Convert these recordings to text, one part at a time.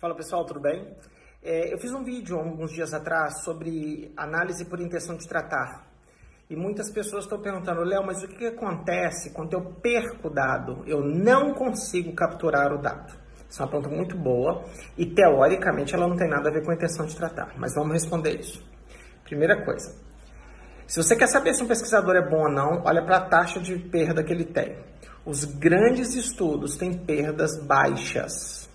Fala pessoal, tudo bem? É, eu fiz um vídeo alguns dias atrás sobre análise por intenção de tratar. E muitas pessoas estão perguntando, Léo, mas o que, acontece quando eu perco o dado? Eu não consigo capturar o dado. Isso é uma pergunta muito boa e teoricamente ela não tem nada a ver com a intenção de tratar, mas vamos responder isso. Primeira coisa, se você quer saber se um pesquisador é bom ou não, olha para a taxa de perda que ele tem. Os grandes estudos têm perdas baixas.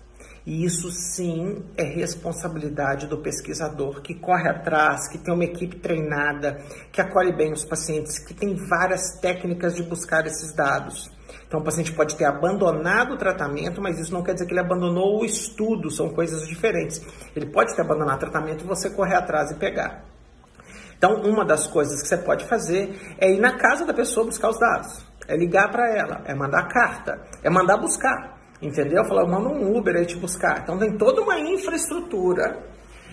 E isso sim é responsabilidade do pesquisador que corre atrás, que tem uma equipe treinada, que acolhe bem os pacientes, que tem várias técnicas de buscar esses dados. Então, o paciente pode ter abandonado o tratamento, mas isso não quer dizer que ele abandonou o estudo, são coisas diferentes. Ele pode ter abandonado o tratamento e você correr atrás e pegar. Então, uma das coisas que você pode fazer é ir na casa da pessoa buscar os dados, é ligar para ela, é mandar carta, é mandar buscar. Entendeu? Falar, eu mando um Uber aí te buscar. Então tem toda uma infraestrutura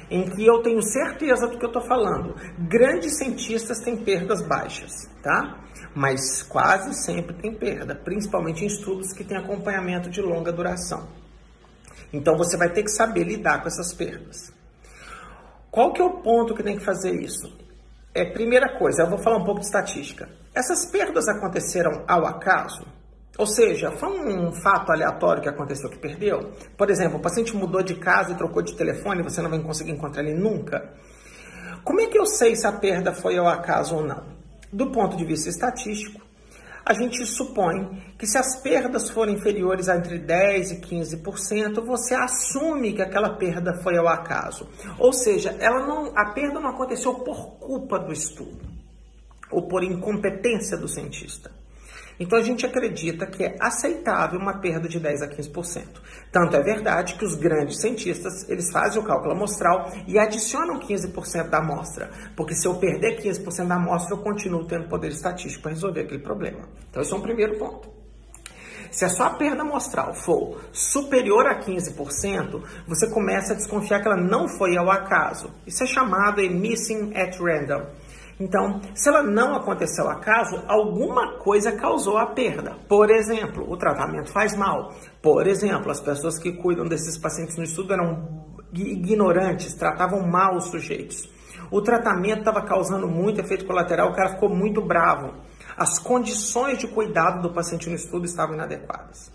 em que eu tenho certeza do que eu estou falando. Grandes cientistas têm perdas baixas, tá? Mas quase sempre tem perda, principalmente em estudos que têm acompanhamento de longa duração. Então você vai ter que saber lidar com essas perdas. Qual que é o ponto que tem que fazer isso? É primeira coisa, eu vou falar um pouco de estatística. Essas perdas aconteceram ao acaso? Ou seja, foi um fato aleatório que aconteceu que perdeu? Por exemplo, o paciente mudou de casa e trocou de telefone você não vai conseguir encontrar ele nunca? Como é que eu sei se a perda foi ao acaso ou não? Do ponto de vista estatístico, a gente supõe que se as perdas forem inferiores a entre 10% e 15%, você assume que aquela perda foi ao acaso. Ou seja, ela não, a perda não aconteceu por culpa do estudo ou por incompetência do cientista. Então a gente acredita que é aceitável uma perda de 10 a 15%. Tanto é verdade que os grandes cientistas, eles fazem o cálculo amostral e adicionam 15% da amostra, porque se eu perder 15% da amostra, eu continuo tendo poder estatístico para resolver aquele problema. Então esse é um primeiro ponto. Se a sua perda amostral for superior a 15%, você começa a desconfiar que ela não foi ao acaso. Isso é chamado de missing at random. Então, se ela não aconteceu acaso, alguma coisa causou a perda. Por exemplo, o tratamento faz mal. Por exemplo, as pessoas que cuidam desses pacientes no estudo eram ignorantes, tratavam mal os sujeitos. O tratamento estava causando muito efeito colateral, o cara ficou muito bravo. As condições de cuidado do paciente no estudo estavam inadequadas.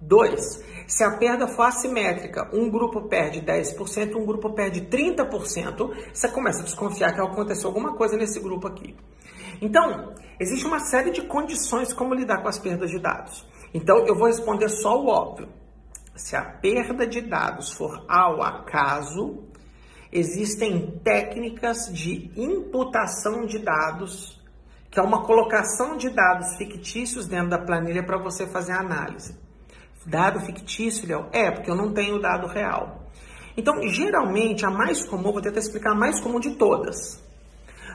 2. Se a perda for assimétrica, um grupo perde 10%, um grupo perde 30%, você começa a desconfiar que aconteceu alguma coisa nesse grupo aqui. Então, existe uma série de condições como lidar com as perdas de dados. Então, eu vou responder só o óbvio. Se a perda de dados for ao acaso, existem técnicas de imputação de dados, que é uma colocação de dados fictícios dentro da planilha para você fazer a análise. Dado fictício, Léo? É, porque eu não tenho dado real. Então, geralmente, a mais comum, vou tentar explicar a mais comum de todas.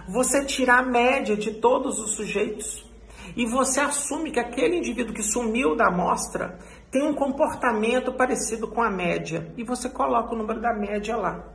Você tirar a média de todos os sujeitos e você assume que aquele indivíduo que sumiu da amostra tem um comportamento parecido com a média e você coloca o número da média lá.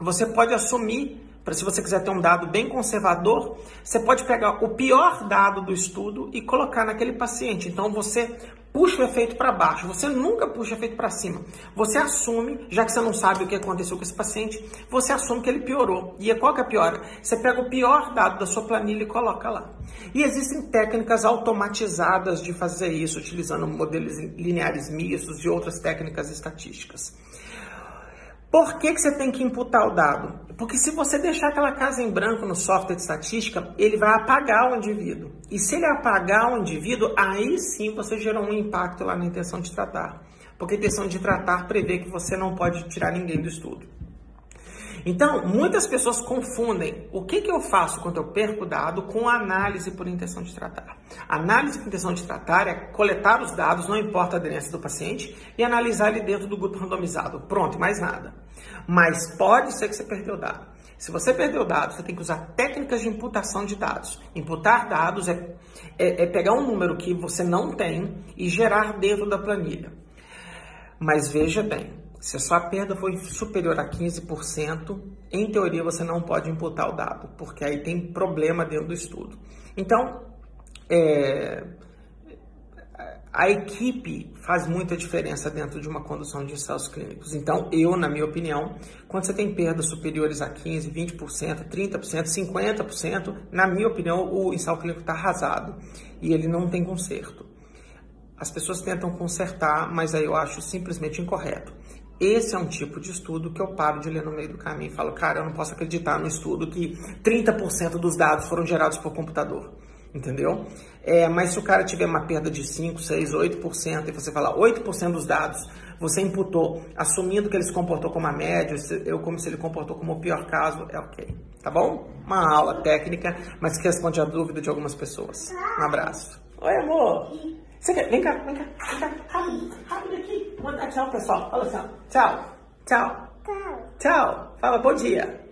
Você pode assumir, para se você quiser ter um dado bem conservador, você pode pegar o pior dado do estudo e colocar naquele paciente. Então você puxa o efeito para baixo, você nunca puxa o efeito para cima. Você assume, já que você não sabe o que aconteceu com esse paciente, você assume que ele piorou. E qual que é a piora? Você pega o pior dado da sua planilha e coloca lá. E existem técnicas automatizadas de fazer isso, utilizando modelos lineares mistos e outras técnicas estatísticas. Por que, que você tem que imputar o dado? Porque se você deixar aquela casa em branco no software de estatística, ele vai apagar o indivíduo. E se ele apagar o indivíduo, aí sim você gerou um impacto lá na intenção de tratar. Porque a intenção de tratar prevê que você não pode tirar ninguém do estudo. Então, muitas pessoas confundem o que, que eu faço quando eu perco dado com análise por intenção de tratar. Análise por intenção de tratar é coletar os dados, não importa a aderência do paciente, e analisar ele dentro do grupo randomizado. Pronto, mais nada. Mas pode ser que você perdeu dado. Se você perdeu dados, você tem que usar técnicas de imputação de dados. Imputar dados é, é, é pegar um número que você não tem e gerar dentro da planilha. Mas veja bem, se a sua perda for superior a 15%, em teoria você não pode imputar o dado, porque aí tem problema dentro do estudo. Então, é, a equipe faz muita diferença dentro de uma condução de ensaios clínicos. Então, eu, na minha opinião, quando você tem perdas superiores a 15%, 20%, 30%, 50%, na minha opinião, o ensaio clínico está arrasado e ele não tem conserto. As pessoas tentam consertar, mas aí eu acho simplesmente incorreto. Esse é um tipo de estudo que eu paro de ler no meio do caminho e falo, cara, eu não posso acreditar no estudo que 30% dos dados foram gerados por computador entendeu? É, mas se o cara tiver uma perda de 5, 6, 8%, e você falar 8% dos dados, você imputou, assumindo que ele se comportou como a média, eu como se ele comportou como o pior caso, é ok. Tá bom? Uma aula técnica, mas que responde a dúvida de algumas pessoas. Um abraço. Oi, amor. Você quer? Vem cá, vem cá, vem cá. Rápido, rápido aqui. Vou dar tchau, pessoal. Fala assim, tchau. Tchau. Tchau. Tchau. Fala bom dia. Bom dia.